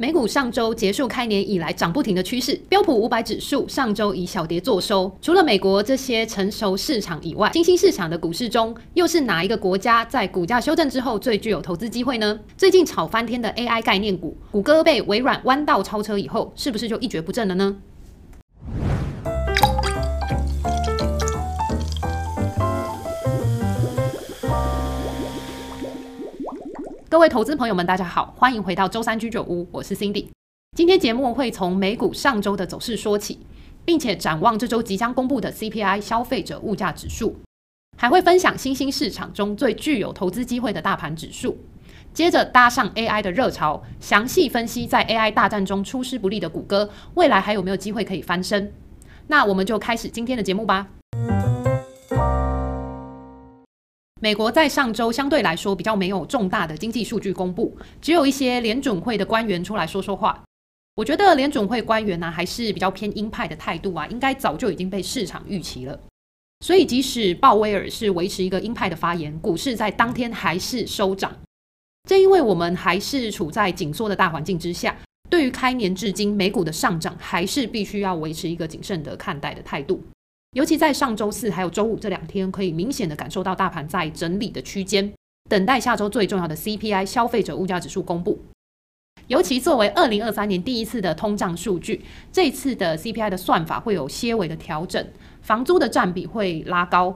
美股上周结束开年以来涨不停的趋势，标普五百指数上周以小跌作收。除了美国这些成熟市场以外，新兴市场的股市中，又是哪一个国家在股价修正之后最具有投资机会呢？最近炒翻天的 AI 概念股，谷歌被微软弯道超车以后，是不是就一蹶不振了呢？各位投资朋友们，大家好，欢迎回到周三居酒屋，我是 Cindy。今天节目会从美股上周的走势说起，并且展望这周即将公布的 CPI 消费者物价指数，还会分享新兴市场中最具有投资机会的大盘指数。接着搭上 AI 的热潮，详细分析在 AI 大战中出师不利的谷歌，未来还有没有机会可以翻身？那我们就开始今天的节目吧。美国在上周相对来说比较没有重大的经济数据公布，只有一些联准会的官员出来说说话。我觉得联准会官员呢、还是比较偏鹰派的态度啊，应该早就已经被市场预期了。所以即使鲍威尔是维持一个鹰派的发言，股市在当天还是收涨。正因为我们还是处在紧缩的大环境之下，对于开年至今美股的上涨，还是必须要维持一个谨慎的看待的态度。尤其在上周四还有周五这两天，可以明显的感受到大盘在整理的区间，等待下周最重要的 CPI 消费者物价指数公布。尤其作为二零二三年第一次的通胀数据，这次的 CPI 的算法会有些微的调整，房租的占比会拉高。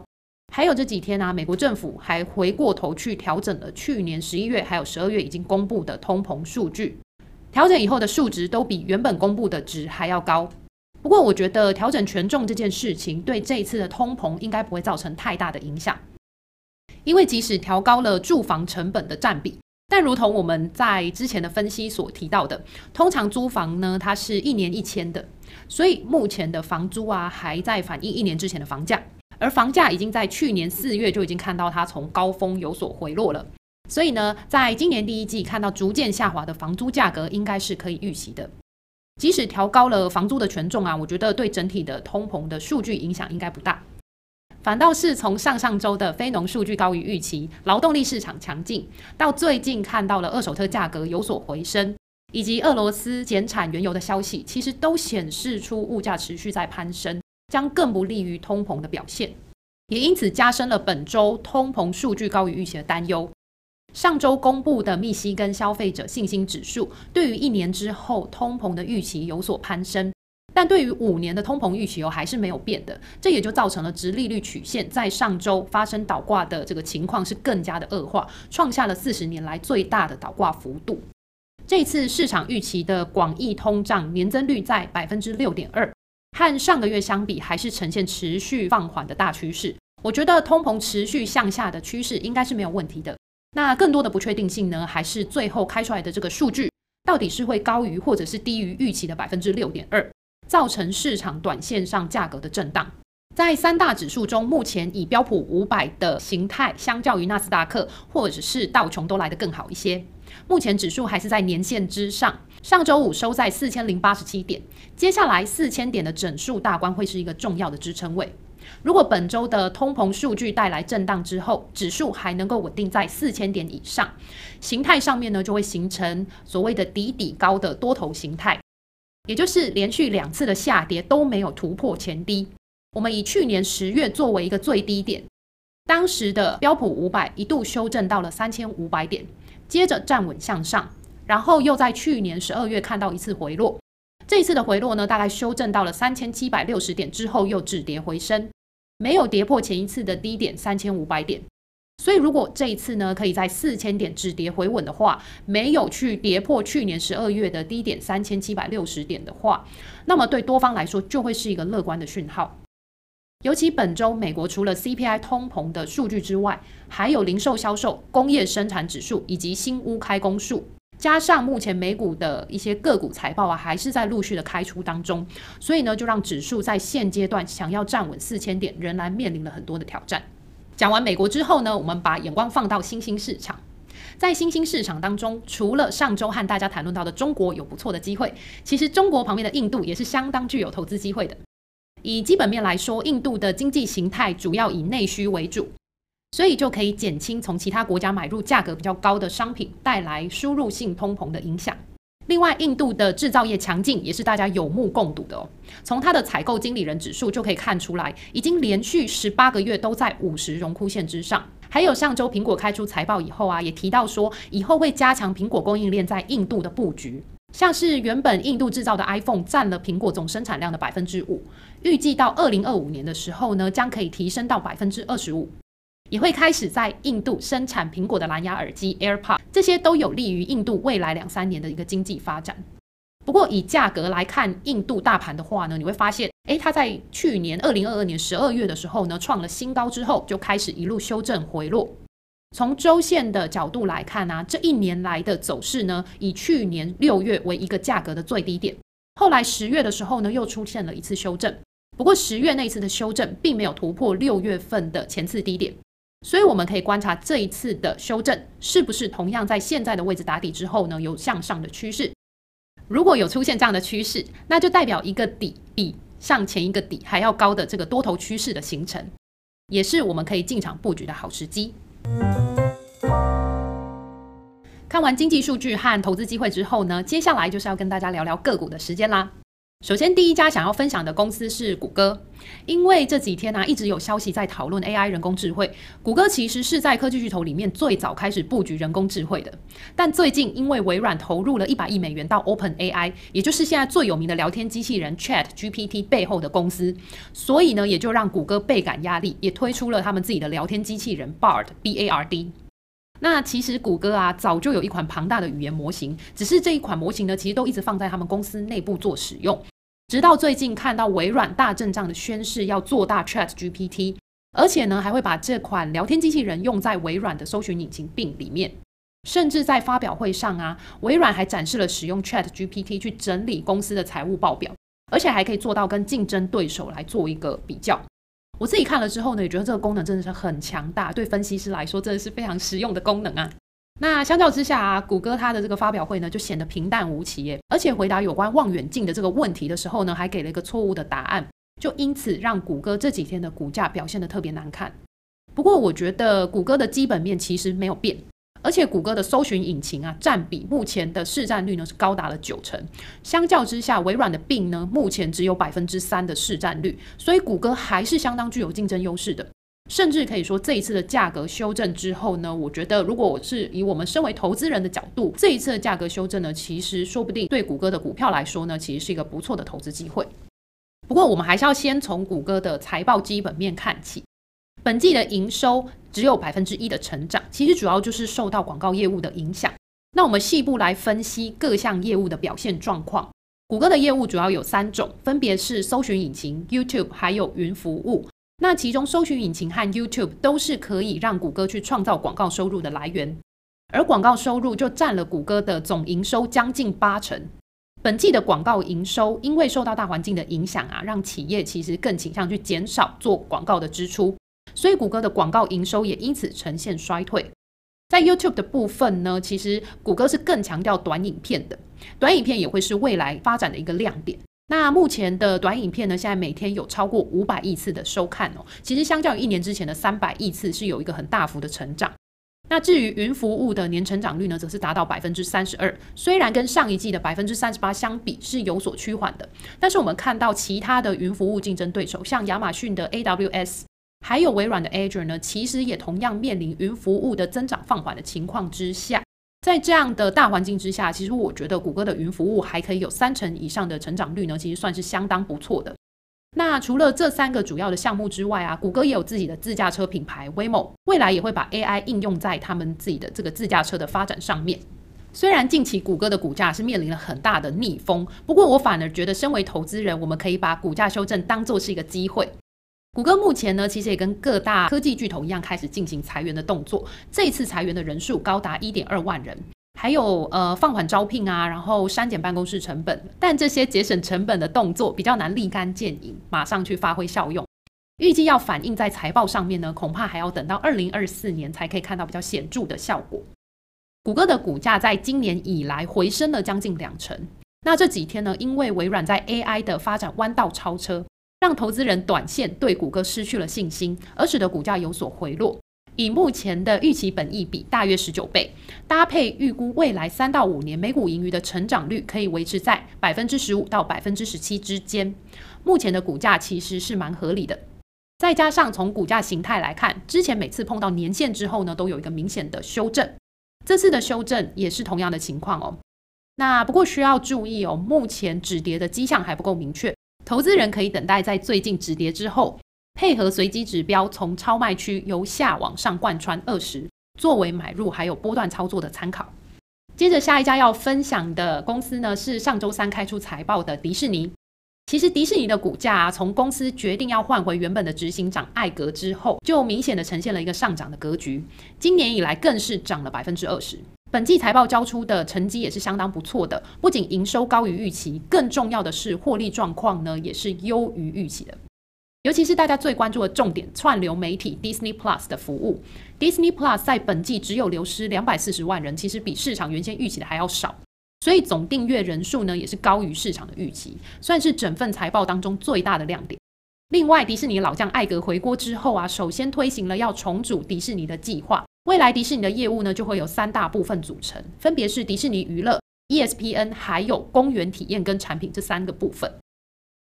还有这几天啊，美国政府还回过头去调整了去年十一月还有十二月已经公布的通膨数据，调整以后的数值都比原本公布的值还要高。不过，我觉得调整权重这件事情对这一次的通膨应该不会造成太大的影响，因为即使调高了住房成本的占比，但如同我们在之前的分析所提到的，通常租房呢，它是一年一签的，所以目前的房租啊还在反映一年之前的房价，而房价已经在去年四月就已经看到它从高峰有所回落了，所以呢，在今年第一季看到逐渐下滑的房租价格，应该是可以预期的。即使调高了房租的权重啊，我觉得对整体的通膨的数据影响应该不大。反倒是从上上周的非农数据高于预期，劳动力市场强劲，到最近看到了二手车价格有所回升，以及俄罗斯减产原油的消息，其实都显示出物价持续在攀升，将更不利于通膨的表现，也因此加深了本周通膨数据高于预期的担忧。上周公布的密西根消费者信心指数，对于一年之后通膨的预期有所攀升，但对于五年的通膨预期又还是没有变的，这也就造成了直利率曲线在上周发生倒挂的这个情况是更加的恶化，创下了四十年来最大的倒挂幅度。这次市场预期的广义通胀年增率在百分之六点二，和上个月相比还是呈现持续放缓的大趋势。我觉得通膨持续向下的趋势应该是没有问题的。那更多的不确定性呢，还是最后开出来的这个数据，到底是会高于或者是低于预期的百分之六点二，造成市场短线上价格的震荡。在三大指数中，目前以标普五百的形态，相较于纳斯达克或者是道琼都来得更好一些。目前指数还是在年线之上，上周五收在四千零八十七点，接下来四千点的整数大关会是一个重要的支撑位。如果本周的通膨数据带来震荡之后，指数还能够稳定在四千点以上，形态上面呢就会形成所谓的底底高的多头形态，也就是连续两次的下跌都没有突破前低。我们以去年十月作为一个最低点，当时的标普五百一度修正到了三千五百点，接着站稳向上，然后又在去年十二月看到一次回落。这一次的回落呢，大概修正到了三千七百六十点之后，又止跌回升。没有跌破前一次的低点三千五百点，所以如果这一次呢，可以在四千点止跌回稳的话，没有去跌破去年十二月的低点三千七百六十点的话，那么对多方来说就会是一个乐观的讯号。尤其本周美国除了 CPI 通膨的数据之外，还有零售销售、工业生产指数以及新屋开工数。加上目前美股的一些个股财报啊，还是在陆续的开出当中，所以呢，就让指数在现阶段想要站稳四千点，仍然面临了很多的挑战。讲完美国之后呢，我们把眼光放到新兴市场，在新兴市场当中，除了上周和大家谈论到的中国有不错的机会，其实中国旁边的印度也是相当具有投资机会的。以基本面来说，印度的经济形态主要以内需为主。所以就可以减轻从其他国家买入价格比较高的商品带来输入性通膨的影响。另外，印度的制造业强劲也是大家有目共睹的哦。从它的采购经理人指数就可以看出来，已经连续十八个月都在五十荣枯线之上。还有上周苹果开出财报以后啊，也提到说以后会加强苹果供应链在印度的布局。像是原本印度制造的 iPhone 占了苹果总生产量的百分之五，预计到二零二五年的时候呢，将可以提升到百分之二十五。也会开始在印度生产苹果的蓝牙耳机 AirPods，这些都有利于印度未来两三年的一个经济发展。不过以价格来看，印度大盘的话呢，你会发现，诶，它在去年二零二二年十二月的时候呢，创了新高之后，就开始一路修正回落。从周线的角度来看呢，啊，这一年来的走势呢，以去年六月为一个价格的最低点，后来十月的时候呢，又出现了一次修正。不过十月那次的修正，并没有突破六月份的前次低点。所以我们可以观察这一次的修正是不是同样在现在的位置打底之后呢，有向上的趋势。如果有出现这样的趋势，那就代表一个底比上前一个底还要高的这个多头趋势的形成，也是我们可以进场布局的好时机。看完经济数据和投资机会之后呢，接下来就是要跟大家聊聊个股的时间啦。首先，第一家想要分享的公司是谷歌，因为这几天呢、一直有消息在讨论 AI 人工智慧。谷歌其实是在科技巨头里面最早开始布局人工智慧的，但最近因为微软投入了一百亿美元到 OpenAI，也就是现在最有名的聊天机器人 ChatGPT 背后的公司，所以呢也就让谷歌倍感压力，也推出了他们自己的聊天机器人 Bard（B-A-R-D）。那其实谷歌啊早就有一款庞大的语言模型，只是这一款模型呢其实都一直放在他们公司内部做使用。直到最近看到微软大阵仗的宣誓要做大 ChatGPT，而且呢还会把这款聊天机器人用在微软的搜寻引擎并里面，甚至在发表会上啊，微软还展示了使用 ChatGPT 去整理公司的财务报表，而且还可以做到跟竞争对手来做一个比较。我自己看了之后呢，也觉得这个功能真的是很强大，对分析师来说真的是非常实用的功能啊。那相较之下啊，谷歌它的这个发表会呢，就显得平淡无奇耶，而且回答有关望远镜的这个问题的时候呢，还给了一个错误的答案，就因此让谷歌这几天的股价表现得特别难看。不过我觉得谷歌的基本面其实没有变，而且谷歌的搜寻引擎啊，占比目前的市占率呢是高达了九成，相较之下，微软的病呢目前只有百分之三的市占率，所以谷歌还是相当具有竞争优势的。甚至可以说，这一次的价格修正之后呢，我觉得如果我是以我们身为投资人的角度，这一次的价格修正呢，其实说不定对谷歌的股票来说呢，其实是一个不错的投资机会。不过，我们还是要先从谷歌的财报基本面看起。本季的营收只有百分之一的成长，其实主要就是受到广告业务的影响。那我们细部来分析各项业务的表现状况。谷歌的业务主要有三种，分别是搜寻引擎、YouTube 还有云服务。那其中，搜寻引擎和 YouTube 都是可以让谷歌去创造广告收入的来源，而广告收入就占了谷歌的总营收将近八成。本季的广告营收因为受到大环境的影响啊，让企业其实更倾向去减少做广告的支出，所以谷歌的广告营收也因此呈现衰退。在 YouTube 的部分呢，其实谷歌是更强调短影片的，短影片也会是未来发展的一个亮点。那目前的短影片呢，现在每天有超过五百亿次的收看哦。其实相较于一年之前的三百亿次，是有一个很大幅的成长。那至于云服务的年成长率呢，则是达到百分之三十二。虽然跟上一季的百分之三十八相比是有所趋缓的，但是我们看到其他的云服务竞争对手，像亚马逊的 AWS，还有微软的 Azure 呢，其实也同样面临云服务的增长放缓的情况之下。在这样的大环境之下，其实我觉得谷歌的云服务还可以有三成以上的成长率呢，其实算是相当不错的。那除了这三个主要的项目之外啊，谷歌也有自己的自驾车品牌 Waymo，未来也会把 AI 应用在他们自己的这个自驾车的发展上面。虽然近期谷歌的股价是面临了很大的逆风，不过我反而觉得，身为投资人，我们可以把股价修正当作是一个机会。谷歌目前呢，其实也跟各大科技巨头一样，开始进行裁员的动作。这次裁员的人数高达一点二万人，还有呃放缓招聘啊，然后删减办公室成本。但这些节省成本的动作比较难立竿见影，马上去发挥效用。预计要反映在财报上面呢，恐怕还要等到二零二四年才可以看到比较显著的效果。谷歌的股价在今年以来回升了将近两成。那这几天呢，因为微软在 AI 的发展弯道超车。让投资人短线对谷歌失去了信心，而使得股价有所回落。以目前的预期本益比大约十九倍，搭配预估未来三到五年每股盈余的成长率可以维持在百分之十五到百分之十七之间，目前的股价其实是蛮合理的。再加上从股价形态来看，之前每次碰到年线之后呢，都有一个明显的修正，这次的修正也是同样的情况哦。那不过需要注意哦，目前止跌的迹象还不够明确，投资人可以等待在最近止跌之后。配合随机指标从超卖区由下往上贯穿二十，作为买入还有波段操作的参考。接着下一家要分享的公司呢，是上周三开出财报的迪士尼。其实迪士尼的股价啊，从公司决定要换回原本的执行长艾格之后，就明显的呈现了一个上涨的格局。今年以来更是涨了百分之二十。本季财报交出的成绩也是相当不错的，不仅营收高于预期，更重要的是获利状况呢，也是优于预期的。尤其是大家最关注的重点，串流媒体 Disney Plus 的服务，Disney Plus 在本季只有流失两百四十万人，其实比市场原先预期的还要少，所以总订阅人数呢也是高于市场的预期，算是整份财报当中最大的亮点。另外，迪士尼老将艾格回国之后啊，首先推行了要重组迪士尼的计划，未来迪士尼的业务呢就会有三大部分组成，分别是迪士尼娱乐、ESPN 还有公园体验跟产品这三个部分。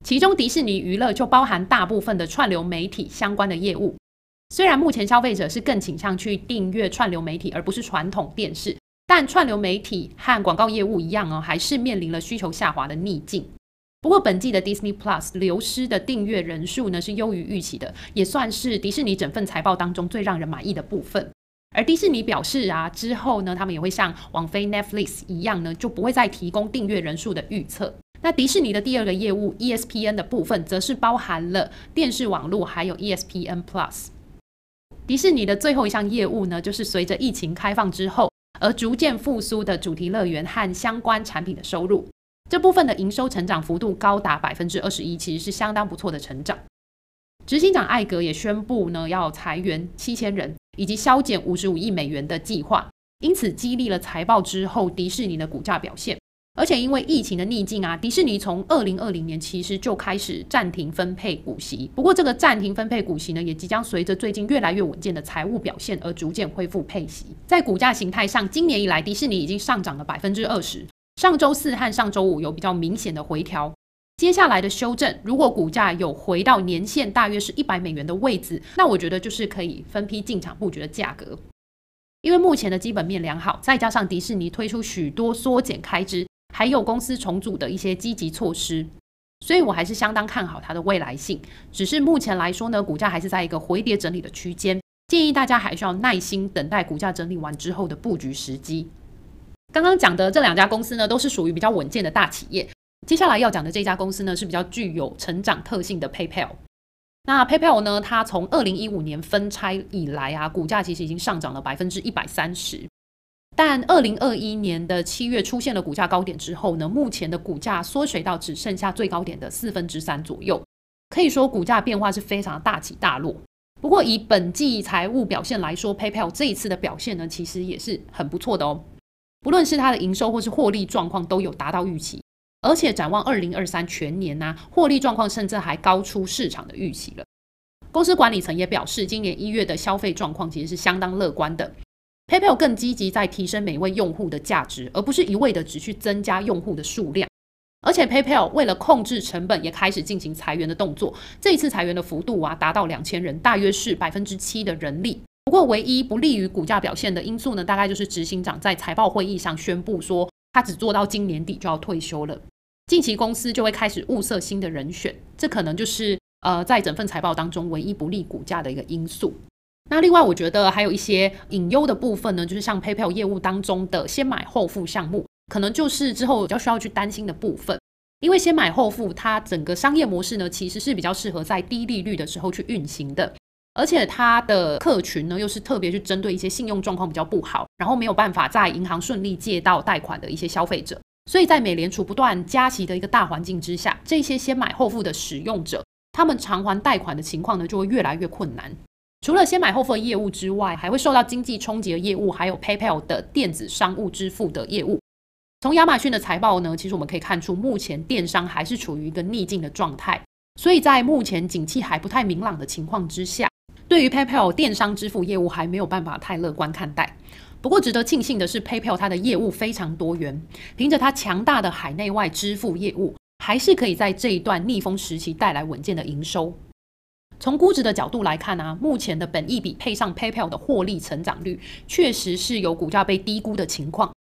其中，迪士尼娱乐就包含大部分的串流媒体相关的业务。虽然目前消费者是更倾向去订阅串流媒体，而不是传统电视，但串流媒体和广告业务一样哦，还是面临了需求下滑的逆境。不过，本季的 Disney Plus 流失的订阅人数呢是优于预期的，也算是迪士尼整份财报当中最让人满意的部分。而迪士尼表示啊，之后呢，他们也会像网飞 Netflix 一样呢，就不会再提供订阅人数的预测。那迪士尼的第二个业务 ESPN 的部分，则是包含了电视网络还有 ESPN Plus。迪士尼的最后一项业务呢，就是随着疫情开放之后而逐渐复苏的主题乐园和相关产品的收入，这部分的营收成长幅度高达百分之二十一，其实是相当不错的成长。执行长艾格也宣布呢，要裁员七千人，以及削减五十五亿美元的计划，因此激励了财报之后迪士尼的股价表现。而且因为疫情的逆境啊，迪士尼从二零二零年其实就开始暂停分配股息。不过这个暂停分配股息呢，也即将随着最近越来越稳健的财务表现而逐渐恢复配息。在股价形态上，今年以来迪士尼已经上涨了百分之二十。上周四和上周五有比较明显的回调。接下来的修正，如果股价有回到年线大约是一百美元的位置，那我觉得就是可以分批进场布局的价格。因为目前的基本面良好，再加上迪士尼推出许多缩减开支。还有公司重组的一些积极措施，所以我还是相当看好它的未来性。只是目前来说呢，股价还是在一个回跌整理的区间，建议大家还需要耐心等待股价整理完之后的布局时机。刚刚讲的这两家公司呢，都是属于比较稳健的大企业。接下来要讲的这家公司呢，是比较具有成长特性的 PayPal。那 PayPal 呢，它从二零一五年分拆以来啊，股价其实已经上涨了百分之一百三十。但二零二一年的七月出现了股价高点之后呢，目前的股价缩水到只剩下最高点的四分之三左右，可以说股价变化是非常大起大落。不过以本季财务表现来说，PayPal 这一次的表现呢，其实也是很不错的哦。不论是它的营收或是获利状况都有达到预期，而且展望二零二三全年呢、获利状况甚至还高出市场的预期了。公司管理层也表示，今年一月的消费状况其实是相当乐观的。PayPal 更积极在提升每位用户的价值，而不是一味的只去增加用户的数量。而且 PayPal 为了控制成本，也开始进行裁员的动作。这一次裁员的幅度啊，达到两千人，大约是百分之七的人力。不过，唯一不利于股价表现的因素呢，大概就是执行长在财报会议上宣布说，他只做到今年底就要退休了。近期公司就会开始物色新的人选，这可能就是呃，在整份财报当中唯一不利股价的一个因素。那另外，我觉得还有一些隐忧的部分呢，就是像 PayPal 业务当中的先买后付项目，可能就是之后比较需要去担心的部分。因为先买后付，它整个商业模式呢，其实是比较适合在低利率的时候去运行的，而且它的客群呢，又是特别去针对一些信用状况比较不好，然后没有办法在银行顺利借到贷款的一些消费者。所以在美联储不断加息的一个大环境之下，这些先买后付的使用者，他们偿还贷款的情况呢，就会越来越困难。除了先买后付的业务之外，还会受到经济冲击的业务，还有 PayPal 的电子商务支付的业务。从亚马逊的财报呢，其实我们可以看出，目前电商还是处于一个逆境的状态。所以在目前景气还不太明朗的情况之下，对于 PayPal 电商支付业务还没有办法太乐观看待。不过值得庆幸的是，PayPal 它的业务非常多元，凭着它强大的海内外支付业务，还是可以在这一段逆风时期带来稳健的营收。从估值的角度来看、啊，目前的本益比配上 PayPal 的获利成长率，确实是有股价被低估的情况。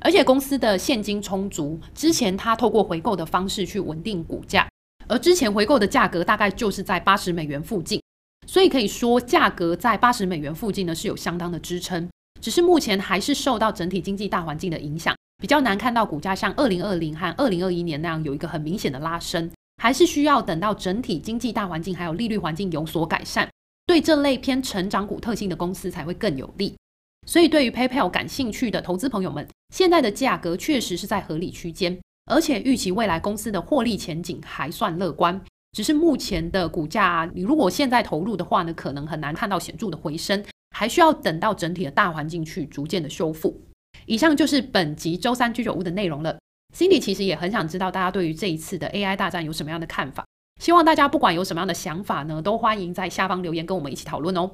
而且公司的现金充足，之前它透过回购的方式去稳定股价，而之前回购的价格大概就是在八十美元附近，所以可以说价格在八十美元附近呢是有相当的支撑。只是目前还是受到整体经济大环境的影响，比较难看到股价像二零二零和二零二一年那样有一个很明显的拉升。还是需要等到整体经济大环境还有利率环境有所改善，对这类偏成长股特性的公司才会更有利。所以，对于 PayPal 感兴趣的投资朋友们，现在的价格确实是在合理区间，而且预期未来公司的获利前景还算乐观。只是目前的股价，你如果现在投入的话呢，可能很难看到显著的回升，还需要等到整体的大环境去逐渐的修复。以上就是本集周三居酒屋的内容了。Cindy 其实也很想知道大家对于这一次的 AI 大战有什么样的看法，希望大家不管有什么样的想法呢，都欢迎在下方留言跟我们一起讨论哦。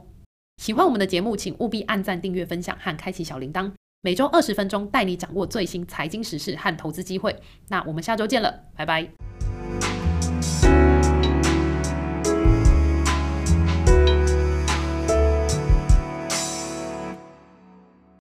喜欢我们的节目，请务必按赞、订阅、分享和开启小铃铛，每周二十分钟带你掌握最新财经时事和投资机会。那我们下周见了，拜拜。